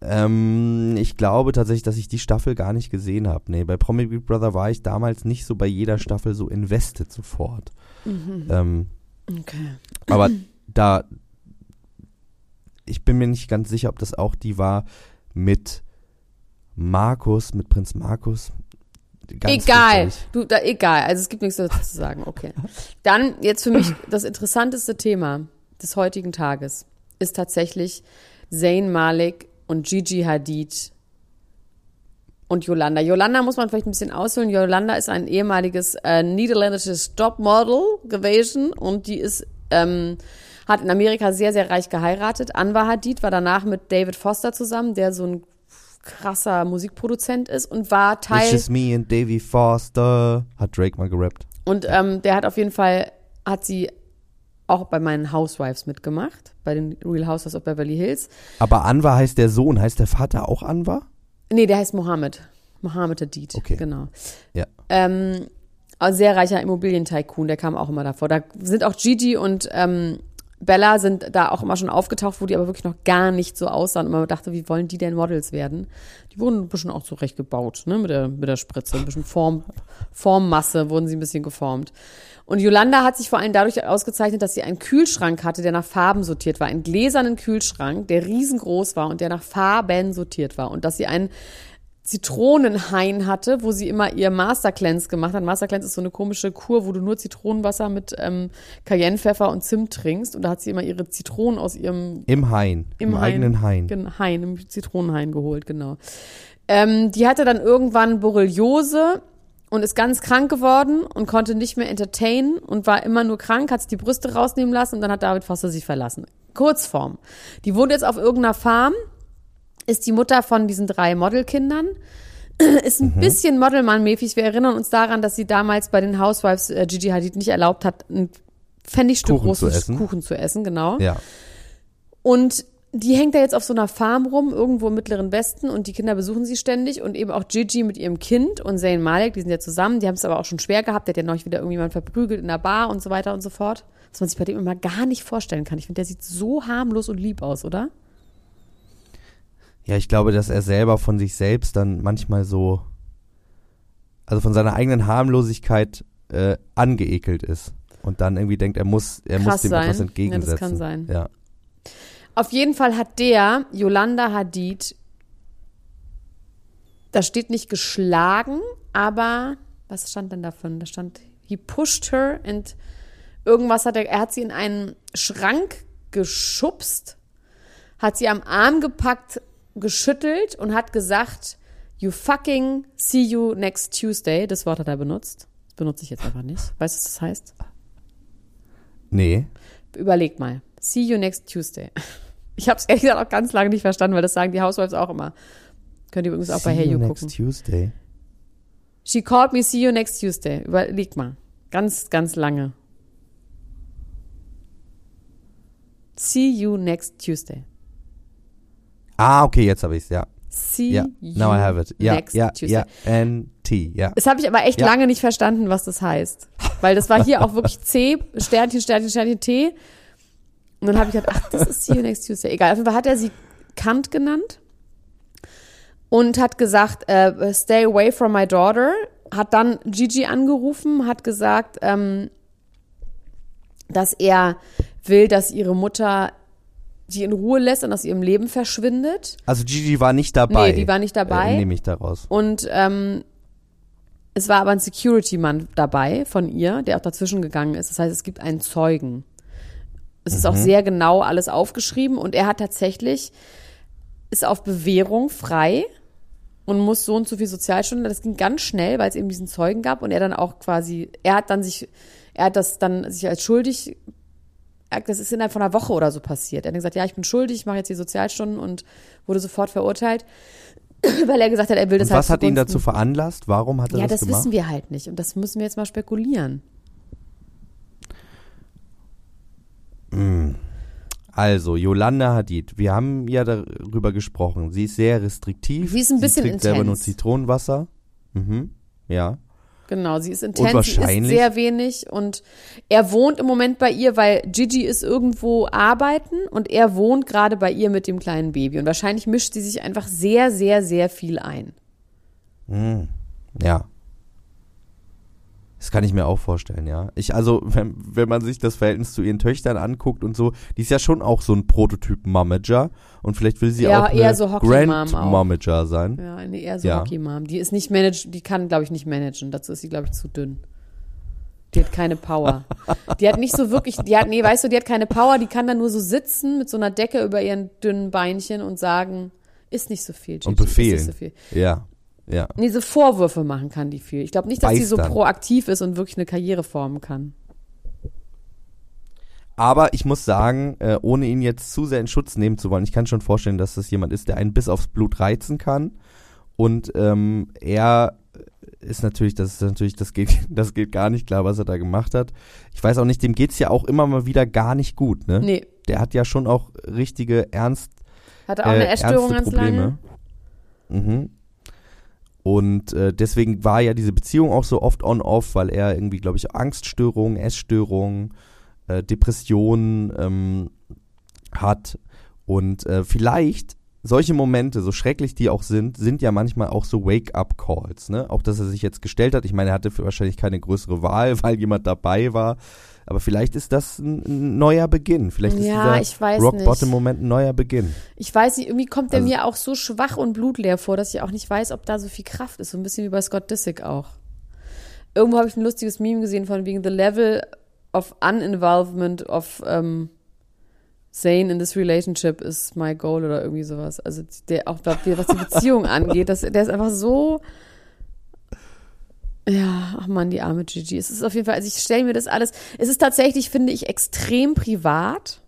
Ähm, ich glaube tatsächlich, dass ich die Staffel gar nicht gesehen habe. Nee, bei Promi Big Brother war ich damals nicht so bei jeder Staffel so invested sofort. Mhm. Ähm, okay. Aber da, ich bin mir nicht ganz sicher, ob das auch die war mit Markus, mit Prinz Markus egal. Du, da, egal. Also es gibt nichts dazu zu sagen. Okay. Dann jetzt für mich das interessanteste Thema des heutigen Tages ist tatsächlich Zayn Malik und Gigi Hadid und Yolanda. Yolanda muss man vielleicht ein bisschen ausholen. Yolanda ist ein ehemaliges äh, niederländisches Topmodel gewesen und die ist ähm, hat in Amerika sehr sehr reich geheiratet. Anwar Hadid war danach mit David Foster zusammen, der so ein krasser Musikproduzent ist und war It's Teil just me and Davy Foster, hat Drake mal gerappt. und ähm, der hat auf jeden Fall hat sie auch bei meinen Housewives mitgemacht, bei den Real Housewives of Beverly Hills. Aber Anwar heißt der Sohn, heißt der Vater auch Anwar? Nee, der heißt Mohammed. Mohammed Hadid. Okay. Genau. Ja. Ähm, ein sehr reicher Immobilientycoon, der kam auch immer davor. Da sind auch Gigi und ähm, Bella sind da auch immer schon aufgetaucht, wo die aber wirklich noch gar nicht so aussahen. Und man dachte, wie wollen die denn Models werden? Die wurden ein bisschen auch zurecht gebaut, ne, mit der, mit der Spritze. Ein bisschen Form, Formmasse wurden sie ein bisschen geformt. Und Yolanda hat sich vor allem dadurch ausgezeichnet, dass sie einen Kühlschrank hatte, der nach Farben sortiert war. Einen gläsernen Kühlschrank, der riesengroß war und der nach Farben sortiert war. Und dass sie einen Zitronenhain hatte, wo sie immer ihr Master Cleanse gemacht hat. Master Cleanse ist so eine komische Kur, wo du nur Zitronenwasser mit ähm, Cayennepfeffer und Zimt trinkst. Und da hat sie immer ihre Zitronen aus ihrem Im Hain, im, eigenen Hain. Gen- Hain, im Zitronenhain geholt, genau. Ähm, die hatte dann irgendwann Borreliose und ist ganz krank geworden und konnte nicht mehr entertainen und war immer nur krank, hat sich die Brüste rausnehmen lassen und dann hat David Foster sie verlassen. Kurzform. Die wohnt jetzt auf irgendeiner Farm, ist die Mutter von diesen drei Modelkindern, ist Mhm. ein bisschen Modelmann-mäßig. Wir erinnern uns daran, dass sie damals bei den Housewives äh, Gigi Hadid nicht erlaubt hat, ein Pfennigstück Kuchen zu großes essen. Kuchen zu essen, genau. Ja. Und die hängt da jetzt auf so einer Farm rum, irgendwo im Mittleren Westen und die Kinder besuchen sie ständig und eben auch Gigi mit ihrem Kind und Zayn Malik, die sind ja zusammen, die haben es aber auch schon schwer gehabt, der hat ja neulich wieder irgendjemand verprügelt in der Bar und so weiter und so fort. Was man sich bei dem immer gar nicht vorstellen kann. Ich finde, der sieht so harmlos und lieb aus, oder? Ja, ich glaube, dass er selber von sich selbst dann manchmal so, also von seiner eigenen Harmlosigkeit äh, angeekelt ist und dann irgendwie denkt, er muss, er muss Krass dem sein. etwas Ja, das entgegensetzen. kann sein. Ja. Auf jeden Fall hat der Yolanda Hadid, da steht nicht geschlagen, aber was stand denn davon? Da stand, he pushed her and irgendwas hat er, er hat sie in einen Schrank geschubst, hat sie am Arm gepackt, geschüttelt und hat gesagt, you fucking see you next Tuesday. Das Wort hat er benutzt. Das benutze ich jetzt einfach nicht. Weißt du, was das heißt? Nee. Überleg mal. See you next Tuesday. Ich habe es ehrlich gesagt auch ganz lange nicht verstanden, weil das sagen die Housewives auch immer. Könnt ihr übrigens auch bei See Hey you You next gucken. Tuesday. She called me, see you next Tuesday. Überleg mal. Ganz, ganz lange. See you next Tuesday. Ah, okay, jetzt habe ich's, ja. See Ja, you now I have it. Ja, next ja, Tuesday. ja, N-T, ja. Das habe ich aber echt Ja. lange nicht verstanden, was das heißt. Weil das war hier auch wirklich C, Sternchen, Sternchen, Sternchen, T. Und dann habe ich gedacht, ach, das ist See You Next Tuesday. Egal, auf jeden Fall hat er sie Kant genannt und hat gesagt, äh, stay away from my daughter. Hat dann Gigi angerufen, hat gesagt, ähm, dass er will, dass ihre Mutter sie in Ruhe lässt und aus ihrem Leben verschwindet. Also Gigi war nicht dabei. Nee, die war nicht dabei. Äh, Nehme ich daraus. Und ähm, es war aber ein Security-Mann dabei von ihr, der auch dazwischen gegangen ist. Das heißt, es gibt einen Zeugen. Es ist auch sehr genau alles aufgeschrieben und er hat tatsächlich, ist auf Bewährung frei und muss so und so viel Sozialstunden. Das ging ganz schnell, weil es eben diesen Zeugen gab und er dann auch quasi, er hat dann sich, er hat das dann sich als schuldig, das ist innerhalb von einer Woche oder so passiert. Er hat gesagt, ja, ich bin schuldig, ich mache jetzt die Sozialstunden und wurde sofort verurteilt, weil er gesagt hat, er will das Und halt was hat ihn dazu veranlasst? Warum hat er ja, das, das gemacht? wissen wir halt nicht. Und das müssen wir jetzt mal spekulieren. Also, Yolanda Hadid, wir haben ja darüber gesprochen. Sie ist sehr restriktiv. Sie ist ein bisschen trinkt selber nur. Zitronenwasser. Mhm. Ja. Genau, sie ist intens, sie isst wahrscheinlich- sehr wenig und er wohnt im Moment bei ihr, weil Gigi ist irgendwo arbeiten und er wohnt gerade bei ihr mit dem kleinen Baby. Und wahrscheinlich mischt sie sich einfach sehr, sehr, sehr viel ein. Ja. Das kann ich mir auch vorstellen, ja. Ich, also, wenn, wenn man sich das Verhältnis zu ihren Töchtern anguckt und so, die ist ja schon auch so ein Prototyp Momager und vielleicht will sie Ja, auch eher eine so Hockey-Mom Grand auch. Momager sein. Ja, eine eher so Ja. Hockey-Mom. Die ist nicht manage, die kann, glaube ich, nicht managen. Dazu ist sie, glaube ich, zu dünn. Die hat keine Power. Die hat nicht so wirklich, die hat, nee, weißt du, die hat keine Power, die kann dann nur so sitzen mit so einer Decke über ihren dünnen Beinchen und sagen, ist nicht so viel, Gigi, Und befehlen. Ist nicht so viel. Ja, ja. Nee, so Vorwürfe machen kann die viel. Ich glaube nicht, dass sie so proaktiv ist und wirklich eine Karriere formen kann. Aber ich muss sagen, äh, ohne ihn jetzt zu sehr in Schutz nehmen zu wollen, ich kann schon vorstellen, dass das jemand ist, der einen bis aufs Blut reizen kann. Und ähm, er ist natürlich, das ist natürlich, das geht, das geht gar nicht klar, was er da gemacht hat. Ich weiß auch nicht, dem geht's ja auch immer mal wieder gar nicht gut, ne? Nee, Der hat ja schon auch richtige ernst hatte auch eine äh, Essstörung ernste ganz lange. Mhm. Und äh, deswegen war ja diese Beziehung auch so oft on-off, weil er irgendwie, glaube ich, Angststörungen, Essstörungen, äh, Depressionen ähm, hat. Und äh, vielleicht solche Momente, so schrecklich die auch sind, sind ja manchmal auch so Wake-up-Calls. Ne? Auch, dass er sich jetzt gestellt hat. Ich meine, er hatte wahrscheinlich keine größere Wahl, weil jemand dabei war. Aber vielleicht ist das ein, ein neuer Beginn. Vielleicht ist Ja, dieser ich weiß Rock-Bottom-Moment ein neuer Beginn. Ich weiß nicht, irgendwie kommt der Also- mir auch so schwach und blutleer vor, dass ich auch nicht weiß, ob da so viel Kraft ist. So ein bisschen wie bei Scott Disick auch. Irgendwo habe ich ein lustiges Meme gesehen von wegen The Level of Uninvolvement of ähm, Zane in this relationship is my goal oder irgendwie sowas. Also der auch glaub, was die Beziehung angeht, das, der ist einfach so. Ja, ach man, die arme Gigi. Es ist auf jeden Fall, also ich stelle mir das alles. Es ist tatsächlich, finde ich, extrem privat.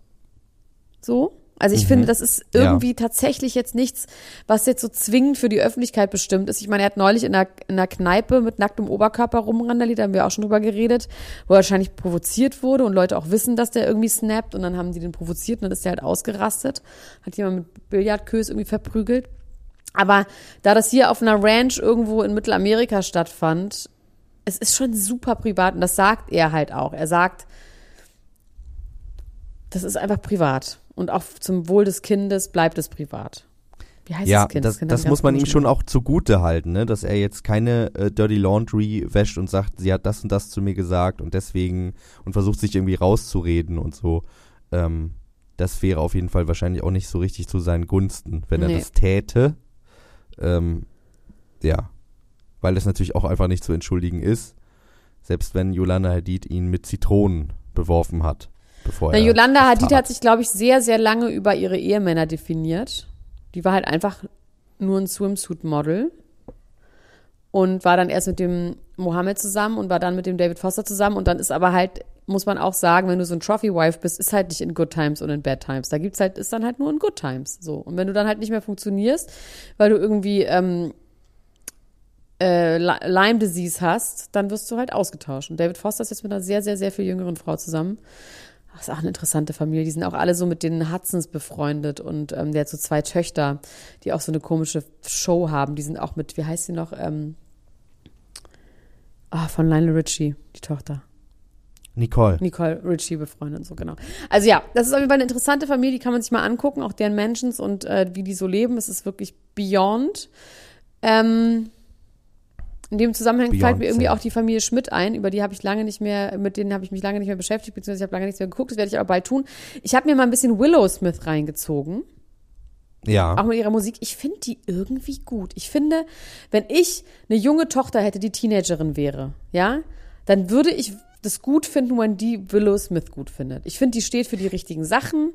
So. Also ich finde, das ist Ja. irgendwie tatsächlich jetzt nichts, was jetzt so zwingend für die Öffentlichkeit bestimmt ist. Ich meine, er hat neulich in einer, in einer Kneipe mit nacktem Oberkörper rumrandaliert, da haben wir auch schon drüber geredet, wo er wahrscheinlich provoziert wurde und Leute auch wissen, dass der irgendwie snappt und dann haben die den provoziert und dann ist der halt ausgerastet, hat jemand mit Billardkös irgendwie verprügelt. Aber da das hier auf einer Ranch irgendwo in Mittelamerika stattfand, es ist schon super privat und das sagt er halt auch. Er sagt, das ist einfach privat und auch zum Wohl des Kindes bleibt es privat. Wie heißt Ja, das Kind? das, das einen muss man ihm schon auch zugute halten, ne? dass er jetzt keine äh, Dirty Laundry wäscht und sagt, sie hat das und das zu mir gesagt und deswegen und versucht sich irgendwie rauszureden und so. Ähm, das wäre auf jeden Fall wahrscheinlich auch nicht so richtig zu seinen Gunsten, wenn er Nee. das täte. Ähm, ja, weil das natürlich auch einfach nicht zu entschuldigen ist, selbst wenn Yolanda Hadid ihn mit Zitronen beworfen hat, bevor Na, er Yolanda Hadid tat. hat sich, glaube ich, sehr, sehr lange über ihre Ehemänner definiert. Die war halt einfach nur ein Swimsuit-Model und war dann erst mit dem Mohammed zusammen und war dann mit dem David Foster zusammen und dann ist aber halt, muss man auch sagen, wenn du so ein Trophy-Wife bist, ist halt nicht in Good Times und in Bad Times. Da gibt's halt, ist dann halt nur in Good Times. So. Und wenn du dann halt nicht mehr funktionierst, weil du irgendwie ähm, äh, Lyme Disease hast, dann wirst du halt ausgetauscht. Und David Foster ist jetzt mit einer sehr, sehr, sehr viel jüngeren Frau zusammen. Das ist auch eine interessante Familie. Die sind auch alle so mit den Hudsons befreundet und ähm, der hat so zwei Töchter, die auch so eine komische Show haben. Die sind auch mit, wie heißt sie noch? Ähm, ah, von Lionel Richie, die Tochter. Nicole. Nicole Richie befreundet und so, genau. Also ja, das ist auf jeden Fall eine interessante Familie, die kann man sich mal angucken, auch deren Mentions und äh, wie die so leben. Es ist wirklich beyond. Ähm, in dem Zusammenhang fällt mir irgendwie auch die Familie Schmidt ein, über die habe ich lange nicht mehr, mit denen habe ich mich lange nicht mehr beschäftigt, beziehungsweise ich habe lange nichts mehr geguckt, das werde ich aber bald tun. Ich habe mir mal ein bisschen Willow Smith reingezogen Ja. auch mit ihrer Musik. Ich finde die irgendwie gut. Ich finde, wenn ich eine junge Tochter hätte, die Teenagerin wäre, ja, dann würde ich das gut finden, wenn die Willow Smith gut findet. Ich finde, die steht für die richtigen Sachen.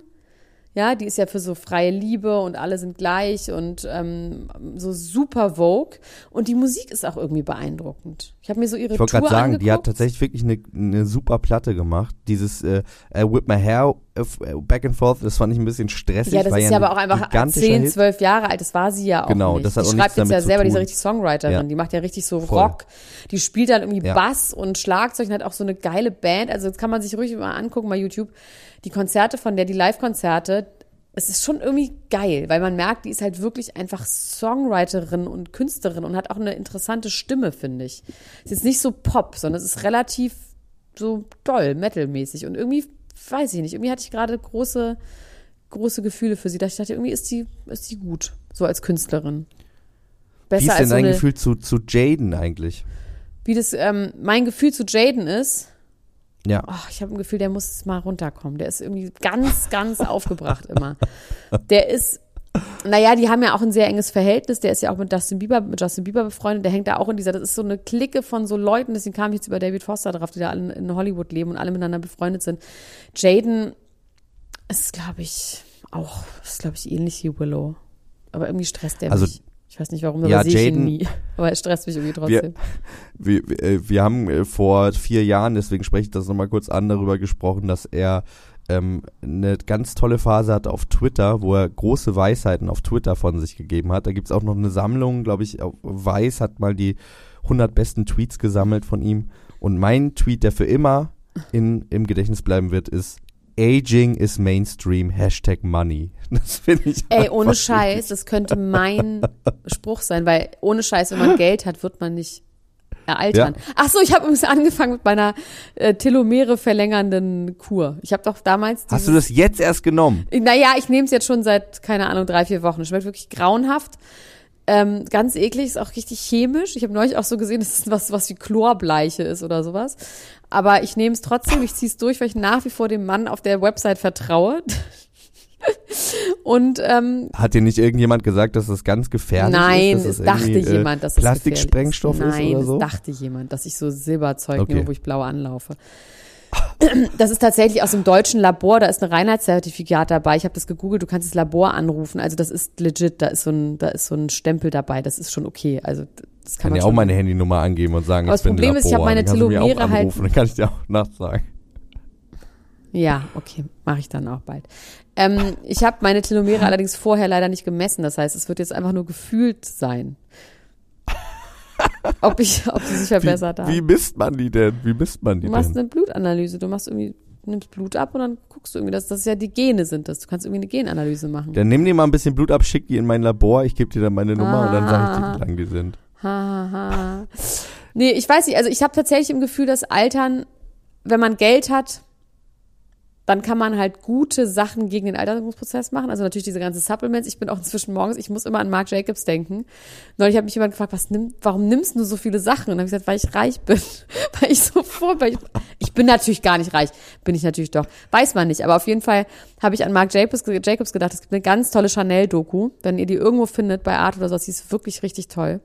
Ja, die ist ja für so freie Liebe und alle sind gleich und ähm, so super Vogue. Und die Musik ist auch irgendwie beeindruckend. Ich habe mir so ihre Ich wollte gerade sagen, angeguckt. die hat tatsächlich wirklich eine, eine super Platte gemacht. Dieses äh, äh, Whip My Hair äh, Back and Forth, das fand ich ein bisschen stressig. Ja, das ist ja ein aber auch einfach gigantischer 10, Hit. 12 Jahre alt. Das war sie ja auch Genau, nicht. das hat die auch schreibt jetzt ja selber, die ist ja tun. richtig Songwriterin. Ja. Die macht ja richtig so Voll. Rock. Die spielt dann irgendwie Ja. Bass und Schlagzeug und hat auch so eine geile Band. Also das kann man sich ruhig mal angucken bei YouTube. Die Konzerte von der, die Live-Konzerte, es ist schon irgendwie geil, weil man merkt, die ist halt wirklich einfach Songwriterin und Künstlerin und hat auch eine interessante Stimme, finde ich. Ist jetzt nicht so Pop, sondern es ist relativ so doll, metalmäßig. Und irgendwie, weiß ich nicht, irgendwie hatte ich gerade große, große Gefühle für sie. Da ich dachte, irgendwie ist die, ist die gut, so als Künstlerin. Wie Besser ist als denn so dein eine, Gefühl zu, zu Jaden eigentlich? wie das ähm, mein Gefühl zu Jaden ist. Ja. Oh, ich habe ein Gefühl, der muss mal runterkommen. Der ist irgendwie ganz, ganz aufgebracht immer. Der ist, naja, die haben ja auch ein sehr enges Verhältnis. Der ist ja auch mit Justin Bieber, mit Justin Bieber befreundet. Der hängt da auch in dieser, das ist so eine Clique von so Leuten, deswegen kam ich jetzt über David Foster drauf, die da alle in Hollywood leben und alle miteinander befreundet sind. Jaden ist, glaube ich, auch, ist, glaube ich, ähnlich wie Willow. Aber irgendwie stresst der Also, mich. Ich weiß nicht warum, aber ja, sehe ich ihn nie. Aber er stresst mich irgendwie trotzdem. Wir, wir, äh, wir haben äh, vor vier Jahren, deswegen spreche ich das nochmal kurz an, darüber gesprochen, dass er ähm, eine ganz tolle Phase hatte auf Twitter, wo er große Weisheiten auf Twitter von sich gegeben hat. Da gibt's auch noch eine Sammlung, glaube ich, Weiß hat mal die 100 besten Tweets gesammelt von ihm. Und mein Tweet, der für immer in, im Gedächtnis bleiben wird, ist Aging is Mainstream, Hashtag Money. Das finde ich Ey, ohne Scheiß, das könnte mein Spruch sein, weil ohne Scheiß, wenn man Geld hat, wird man nicht eraltern. Ja. Ach so, ich habe übrigens angefangen mit meiner äh, Telomere verlängernden Kur. Ich habe doch damals Hast du das jetzt erst genommen? Naja, ich nehme es jetzt schon seit, keine Ahnung, drei, vier Wochen. Schmeckt wirklich grauenhaft. Ähm, ganz eklig, ist auch richtig chemisch. Ich habe neulich auch so gesehen, dass es was, was wie Chlorbleiche ist oder sowas. Aber ich nehme es trotzdem, ich ziehe es durch, weil ich nach wie vor dem Mann auf der Website vertraue. Und ähm, Hat dir nicht irgendjemand gesagt, dass das ganz gefährlich nein, ist? dass es dachte äh, jemand, dass es Plastiksprengstoff ist Nein, oder so? es dachte jemand, dass ich so Silberzeug Okay. nehme, wo ich blau anlaufe. Das ist tatsächlich aus dem deutschen Labor, da ist ein Reinheitszertifikat dabei. Ich habe das gegoogelt, du kannst das Labor anrufen. Also das ist legit, da ist so ein, da ist so ein Stempel dabei, das ist schon okay. Also das kann, kann man ja auch meine Handynummer angeben und sagen, Aber ich das bin Problem ist, ich habe meine Telomere halt- Dann kann ich dir auch nachts sagen. Ja, okay, mache ich dann auch bald. Ähm, ich habe meine Telomere allerdings vorher leider nicht gemessen. Das heißt, es wird jetzt einfach nur gefühlt sein. Ob ich, ob die sich verbessert haben. wie misst man die denn? Wie misst man die Du machst denn? eine Blutanalyse. Du machst irgendwie, nimmst Blut ab und dann guckst du irgendwie, dass das ja die Gene sind. Das. Du kannst irgendwie eine Genanalyse machen. Dann nimm dir mal ein bisschen Blut ab, schick die in mein Labor, ich gebe dir dann meine Nummer und dann sage ich dir, Ah. wie lang die sind. Ha, ha, ha. Nee, ich weiß nicht. Also ich habe tatsächlich im Gefühl, dass Altern, wenn man Geld hat, dann kann man halt gute Sachen gegen den Alterungsprozess machen. Also natürlich diese ganzen Supplements. Ich bin auch inzwischen morgens, ich muss immer an Marc Jacobs denken. Neulich hat mich jemand gefragt, was nimm, warum nimmst du so viele Sachen? Und dann habe ich gesagt, weil ich reich bin. weil ich so vor, weil ich, ich bin natürlich gar nicht reich. Bin ich natürlich doch. Weiß man nicht. Aber auf jeden Fall habe ich an Marc Jacobs, Jacobs gedacht, es gibt eine ganz tolle Chanel-Doku. Wenn ihr die irgendwo findet bei Art oder so, die ist wirklich richtig toll.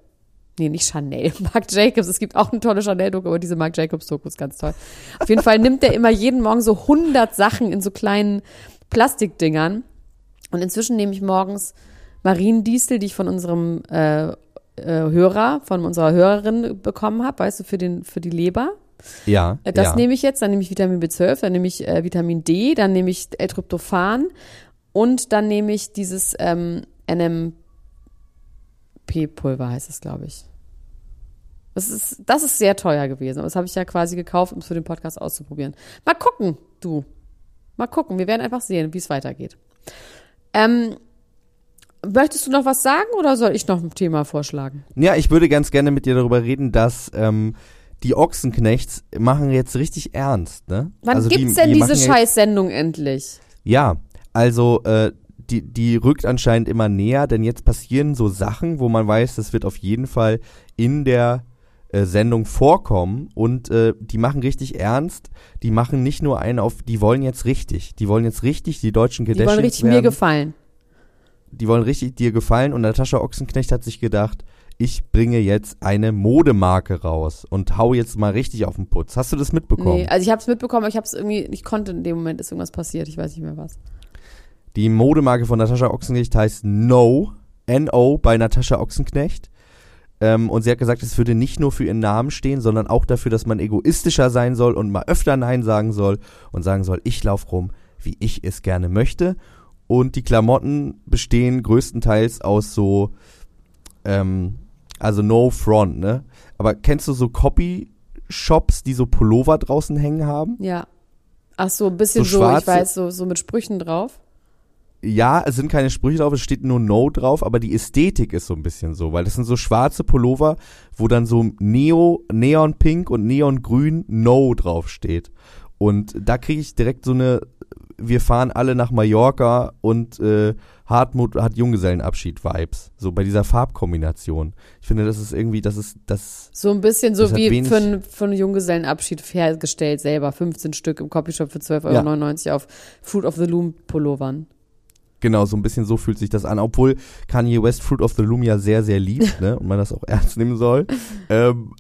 Nee, nicht Chanel, Marc Jacobs. Es gibt auch eine tolle Chanel-Doku, aber diese Marc Jacobs-Doku ist ganz toll. Auf jeden Fall nimmt er immer jeden Morgen so 100 Sachen in so kleinen Plastikdingern. Und inzwischen nehme ich morgens Mariendistel, die ich von unserem äh, äh, Hörer, von unserer Hörerin bekommen habe, weißt du, für, den, für die Leber. Ja, Äh, Das ja. nehme ich jetzt, dann nehme ich Vitamin B12, dann nehme ich äh, Vitamin D, dann nehme ich L-Tryptophan und dann nehme ich dieses ähm, NMP-Pulver, heißt es, glaube ich. Das ist, das ist sehr teuer gewesen, aber das habe ich ja quasi gekauft, um es für den Podcast auszuprobieren. Mal gucken, du. Mal gucken, wir werden einfach sehen, wie es weitergeht. Ähm, möchtest du noch was sagen oder soll ich noch ein Thema vorschlagen? Ja, ich würde ganz gerne mit dir darüber reden, dass ähm, die Ochsenknechts machen jetzt richtig ernst, ne? Wann also gibt's die, denn die diese Scheißsendung endlich? Ja, also äh, die, die rückt anscheinend immer näher, denn jetzt passieren so Sachen, wo man weiß, das wird auf jeden Fall in der äh, Sendung vorkommen und äh, die machen richtig ernst. Die machen nicht nur einen auf, die wollen jetzt richtig, die wollen jetzt richtig die deutschen Die Kardashians wollen richtig mir werden. gefallen. die wollen richtig dir gefallen und Natascha Ochsenknecht hat sich gedacht, ich bringe jetzt eine Modemarke raus und hau jetzt mal richtig auf den Putz. Hast du das mitbekommen? Nee, also ich habe es mitbekommen, aber ich habe es irgendwie, ich konnte in dem Moment ist irgendwas passiert, ich weiß nicht mehr was. Die Modemarke von Natascha Ochsenknecht heißt No, N-O bei Natascha Ochsenknecht. Ähm, und sie hat gesagt, es würde nicht nur für ihren Namen stehen, sondern auch dafür, dass man egoistischer sein soll und mal öfter Nein sagen soll und sagen soll, ich lauf rum, wie ich es gerne möchte. Und die Klamotten bestehen größtenteils aus so, ähm, also No Front, ne? Aber kennst du so Copy-Shops, die so Pullover draußen hängen haben? Ja. Ach so, ein bisschen So so, ich weiß, so, so mit Sprüchen drauf. Ja, es sind keine Sprüche drauf, es steht nur No drauf, aber die Ästhetik ist so ein bisschen so, weil das sind so schwarze Pullover, wo dann so Neo, Neonpink und Neongrün No drauf steht. Und da kriege ich direkt so eine, wir fahren alle nach Mallorca und äh, Hartmut hat Junggesellenabschied-Vibes. So bei dieser Farbkombination. Ich finde, das ist irgendwie, das ist, das. So ein bisschen so wie für, einen- für einen Junggesellenabschied hergestellt selber. 15 Stück im Copyshop für 12,99 Euro auf Fruit of the Loom Pullovern. Genau, so ein bisschen so fühlt sich das an, obwohl Kanye West Fruit of the Loom ja sehr, sehr liebt, ne, und man das auch ernst nehmen soll. Ähm,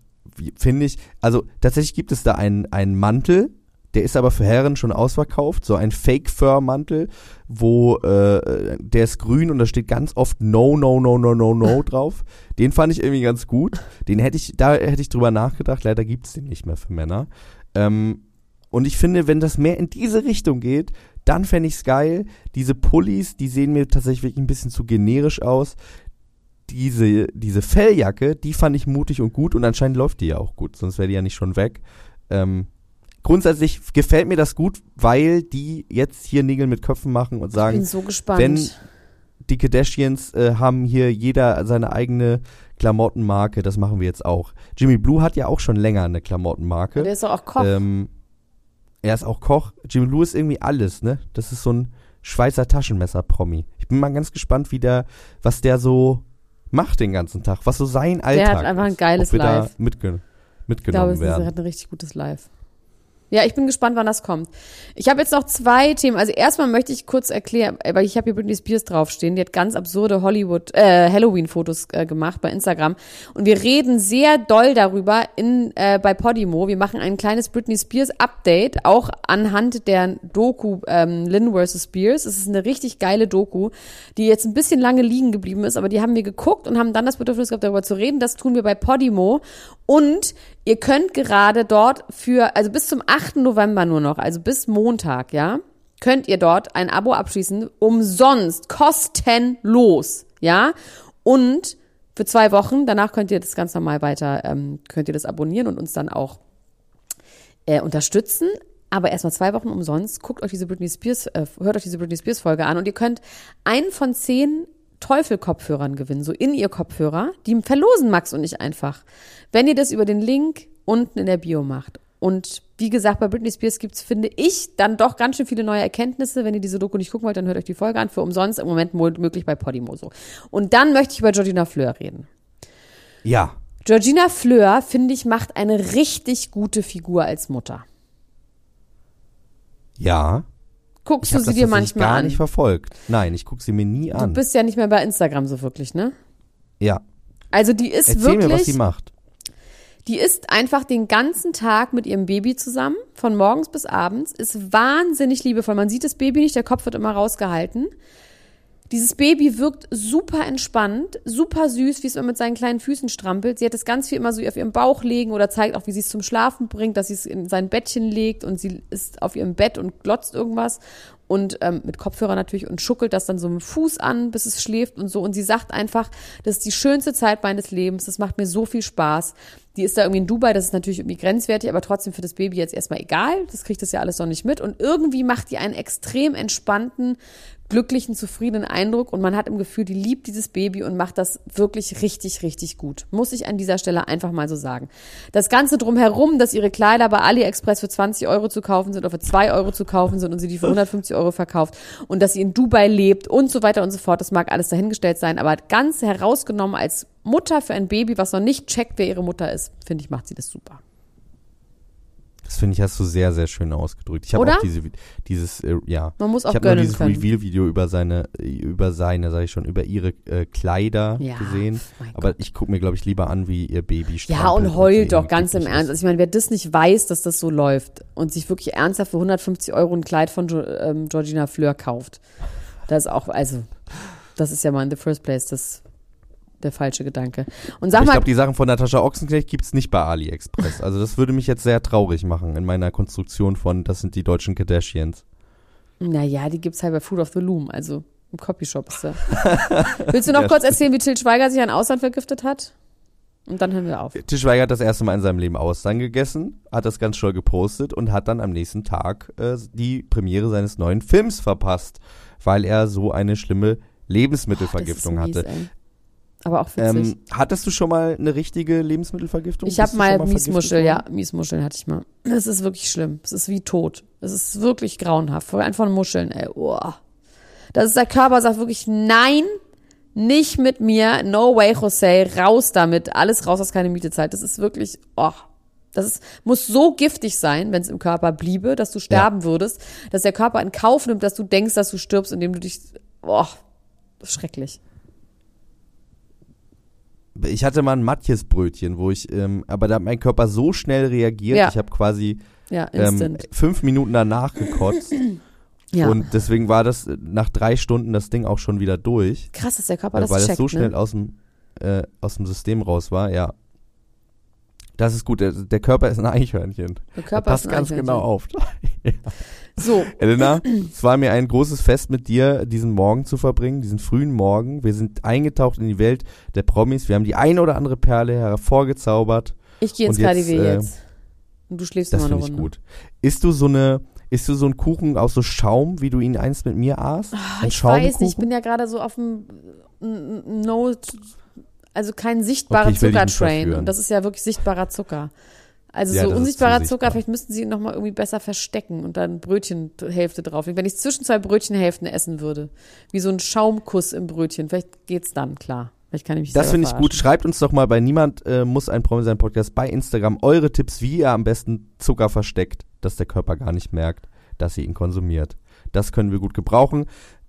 Finde ich, also tatsächlich gibt es da einen, einen Mantel, der ist aber für Herren schon ausverkauft, so ein Fake-Fur-Mantel, wo äh, der ist grün und da steht ganz oft No, No, No, No, No, No drauf. Den fand ich irgendwie ganz gut. Den hätte ich, da hätte ich drüber nachgedacht, leider gibt's den nicht mehr für Männer. Ähm, und ich finde, wenn das mehr in diese Richtung geht, dann fände ich's geil. Diese Pullis, die sehen mir tatsächlich wirklich ein bisschen zu generisch aus. Diese, diese Felljacke, die fand ich mutig und gut und anscheinend läuft die ja auch gut, sonst wäre die ja nicht schon weg. Ähm, grundsätzlich gefällt mir das gut, weil die jetzt hier Nägel mit Köpfen machen und Ich sagen, bin so gespannt. wenn die Kardashians äh, haben hier jeder seine eigene Klamottenmarke, das machen wir jetzt auch. Jimmy Blue hat ja auch schon länger eine Klamottenmarke. der ist auch Koch. Ähm, er ist auch Koch. Jimmy Blue ist irgendwie alles, ne? Das ist so ein Schweizer Taschenmesser-Promi. Ich bin mal ganz gespannt, wie der, was der so macht den ganzen Tag, was so sein Alltag der hat einfach ein ist. geiles Ob wir Live. da mitge Ich glaube, mitgenommen es ist- werden. hat ein richtig gutes Live. Ja, ich bin gespannt, wann das kommt. Ich habe jetzt noch zwei Themen. Also erstmal möchte ich kurz erklären, äh, weil ich habe hier Britney Spears draufstehen. Die hat ganz absurde Hollywood äh, Halloween-Fotos äh, gemacht bei Instagram und wir reden sehr doll darüber in äh, bei Podimo. Wir machen ein kleines Britney Spears Update, auch anhand der Doku ähm, Lynn vs. Spears. Es ist eine richtig geile Doku, die jetzt ein bisschen lange liegen geblieben ist, aber die haben wir geguckt und haben dann das Bedürfnis gehabt, darüber zu reden. Das tun wir bei Podimo und ihr könnt gerade dort für, also bis zum 8. November nur noch, also bis Montag, ja, könnt ihr dort ein Abo abschließen, umsonst, kostenlos, ja, und für zwei Wochen, danach könnt ihr das ganz normal weiter, ähm, könnt ihr das abonnieren und uns dann auch äh, unterstützen. Aber erstmal zwei Wochen umsonst. Guckt euch diese Britney Spears, äh, hört euch diese Britney Spears Folge an und ihr könnt einen von zehn Teufel-Kopfhörern gewinnen, so in ihr Kopfhörer. Die verlosen Max und ich einfach. Wenn ihr das über den Link unten in der Bio macht. Und wie gesagt, bei Britney Spears gibt's, finde ich, dann doch ganz schön viele neue Erkenntnisse. Wenn ihr diese Doku nicht gucken wollt, dann hört euch die Folge an. Für umsonst im Moment mo- möglich bei Podimo so. Und dann möchte ich über Georgina Fleur reden. Ja, Georgina Fleur, finde ich, macht eine richtig gute Figur als Mutter. ja. Guckst du sie das dir manchmal gar an? nicht verfolgt. Nein, ich gucke sie mir nie Du an. bist ja nicht mehr bei Instagram so wirklich, ne? ja, Also die ist erzähl wirklich, mir, was sie macht. die ist einfach den ganzen Tag mit ihrem Baby zusammen, von morgens bis abends, ist wahnsinnig liebevoll. Man sieht das Baby nicht, der Kopf wird immer rausgehalten. Dieses Baby wirkt super entspannt, super süß, wie es immer mit seinen kleinen Füßen strampelt. Sie hat es ganz viel immer so auf ihrem Bauch legen oder zeigt auch, wie sie es zum Schlafen bringt, dass sie es in sein Bettchen legt und sie ist auf ihrem Bett und glotzt irgendwas und ähm, mit Kopfhörer natürlich und schuckelt das dann so mit dem Fuß an, bis es schläft und so. Und sie sagt einfach, das ist die schönste Zeit meines Lebens, das macht mir so viel Spaß. Die ist da irgendwie in Dubai, das ist natürlich irgendwie grenzwertig, aber trotzdem für das Baby jetzt erstmal egal. Das kriegt das ja alles noch nicht mit. Und irgendwie macht die einen extrem entspannten, glücklichen, zufriedenen Eindruck und man hat im Gefühl, die liebt dieses Baby und macht das wirklich richtig, richtig gut. Muss ich an dieser Stelle einfach mal so sagen. Das Ganze drumherum, dass ihre Kleider bei AliExpress für 20 Euro zu kaufen sind oder für 2 Euro zu kaufen sind und sie die für 150 Euro verkauft und dass sie in Dubai lebt und so weiter und so fort, das mag alles dahingestellt sein, aber ganz herausgenommen als Mutter für ein Baby, was noch nicht checkt, wer ihre Mutter ist, finde ich, macht sie das super. Das finde ich, hast du sehr, sehr schön ausgedrückt. Ich habe auch diese, dieses, äh, ja. Man muss auch ich habe nur dieses. Reveal-Video über seine, über seine, sage ich schon, über ihre äh, Kleider Ja, gesehen. Aber ich gucke mir, glaube ich, lieber an, wie ihr Baby Ja, strampelt und heult doch, ganz im Ernst. Also ich meine, wer das nicht weiß, dass das so läuft und sich wirklich ernsthaft für 150 Euro ein Kleid von jo ähm, Georgina Fleur kauft, das ist auch, also, das ist ja mal in the first place das der falsche Gedanke. Und sag ich mal, glaube, die Sachen von Natascha Ochsenknecht gibt's nicht bei AliExpress. Also das würde mich jetzt sehr traurig machen in meiner Konstruktion von, das sind die deutschen Kardashians. naja, die gibt's halt bei Food of the Loom, also im Copyshop ist der. Willst du noch Ja, kurz erzählen, wie Till Schweiger sich an Ausland vergiftet hat? Und dann hören wir auf. Til Schweiger hat das erste Mal in seinem Leben Austern gegessen, hat das ganz stolz gepostet und hat dann am nächsten Tag äh, die Premiere seines neuen Films verpasst, weil er so eine schlimme Lebensmittelvergiftung ist hatte. ey. Aber auch witzig. Ähm, hattest du schon mal eine richtige Lebensmittelvergiftung? Ich habe mal vergiftet Miesmuschel, ja, Miesmuscheln hatte ich mal. Es ist wirklich schlimm. Es ist wie tot. Es ist wirklich grauenhaft. Vor allem von Muscheln, ey. Oh. Dass der Körper sagt wirklich, nein, nicht mit mir, no way, Jose, raus damit, alles raus, was keine Miete zahlt. Das ist wirklich, oh, das ist, muss so giftig sein, wenn es im Körper bliebe, dass du sterben würdest, dass der Körper in Kauf nimmt, dass du denkst, dass du stirbst, indem du dich, oh, schrecklich. Ich hatte mal ein Matjesbrötchen, wo ich, ähm, aber da hat mein Körper so schnell reagiert, Ja. ich habe quasi Ja, ähm, fünf Minuten danach gekotzt. ja. Und deswegen war das äh, nach drei Stunden das Ding auch schon wieder durch, Krass, dass der Körper äh, das weil das so schnell ne? aus dem äh, aus dem System raus war. Ja, das ist gut. Der, der Körper ist ein Eichhörnchen. Der Er Körper passt ist ein ganz genau auf. So, Elena, es war mir ein großes Fest mit dir, diesen Morgen zu verbringen, diesen frühen Morgen. Wir sind eingetaucht in die Welt der Promis. Wir haben die eine oder andere Perle hervorgezaubert. ich gehe ins Und jetzt, KDW äh, jetzt. Und du schläfst Das noch eine finde ich Runde. gut. Isst du so eine, isst du so einen Kuchen aus so Schaum, wie du ihn einst mit mir aßt? Ein Ah, Ich weiß nicht, ich bin ja gerade so auf dem n- No, also kein sichtbarer Okay, Zuckertrain. Und das ist ja wirklich sichtbarer Zucker. Also Ja, so unsichtbarer zu Zucker, sichtbar. vielleicht müssten sie ihn nochmal irgendwie besser verstecken und dann Brötchenhälfte drauflegen. Wenn ich zwischen zwei Brötchenhälften essen würde, wie so ein Schaumkuss im Brötchen, vielleicht geht's dann klar. Vielleicht kann ich mich Das finde ich gut. Schreibt uns doch mal bei Niemand äh, muss ein Promi sein Podcast bei Instagram eure Tipps, wie ihr am besten Zucker versteckt, dass der Körper gar nicht merkt, dass ihr ihn konsumiert. Das können wir gut gebrauchen.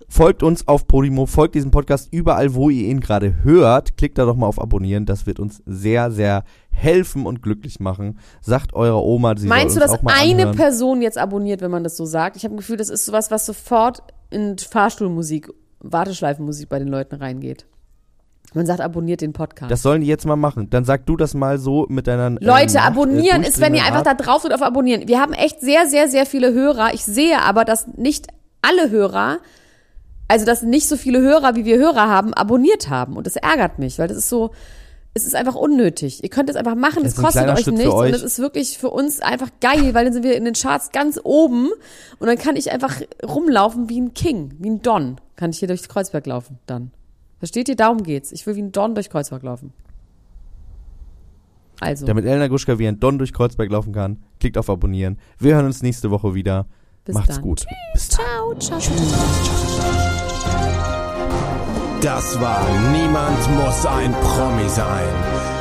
Folgt uns auf Podimo, folgt diesem Podcast überall, wo ihr ihn gerade hört. Klickt da doch mal auf Abonnieren. Das wird uns sehr, sehr helfen und glücklich machen. Sagt eurer Oma, sie Meinst du, soll uns dass eine anhören. Person jetzt abonniert, wenn man das so sagt? Ich habe ein Gefühl, das ist sowas, was sofort in Fahrstuhlmusik, Warteschleifenmusik bei den Leuten reingeht. Man sagt, abonniert den Podcast. Das sollen die jetzt mal machen. Dann sag du das mal so mit deiner ähm, Leute, nach- abonnieren äh, ist, wenn ihr einfach da drauf drückt auf Abonnieren. Wir haben echt sehr, sehr, sehr viele Hörer. Ich sehe aber, dass nicht alle Hörer, also dass nicht so viele Hörer, wie wir Hörer haben, abonniert haben. Und das ärgert mich, weil das ist so, es ist einfach unnötig. Ihr könnt es einfach machen, Das ein kostet euch Schritt nichts. Und euch. es ist wirklich für uns einfach geil, weil dann sind wir in den Charts ganz oben und dann kann ich einfach rumlaufen wie ein King, wie ein Don. Kann ich hier durch Kreuzberg laufen dann. Versteht ihr? Darum geht's. Ich will wie ein Don durch Kreuzberg laufen. Also, Damit Elena Gruschka wie ein Don durch Kreuzberg laufen kann, klickt auf Abonnieren. Wir hören uns nächste Woche wieder. bis Macht's dann. gut. Bis dann. Ciao, ciao, ciao. Das war Niemand muss ein Promi sein.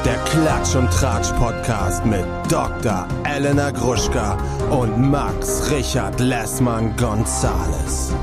Der Klatsch und Tratsch Podcast mit Dr. Elena Gruschka und Max Richard Lessmann Gonzales.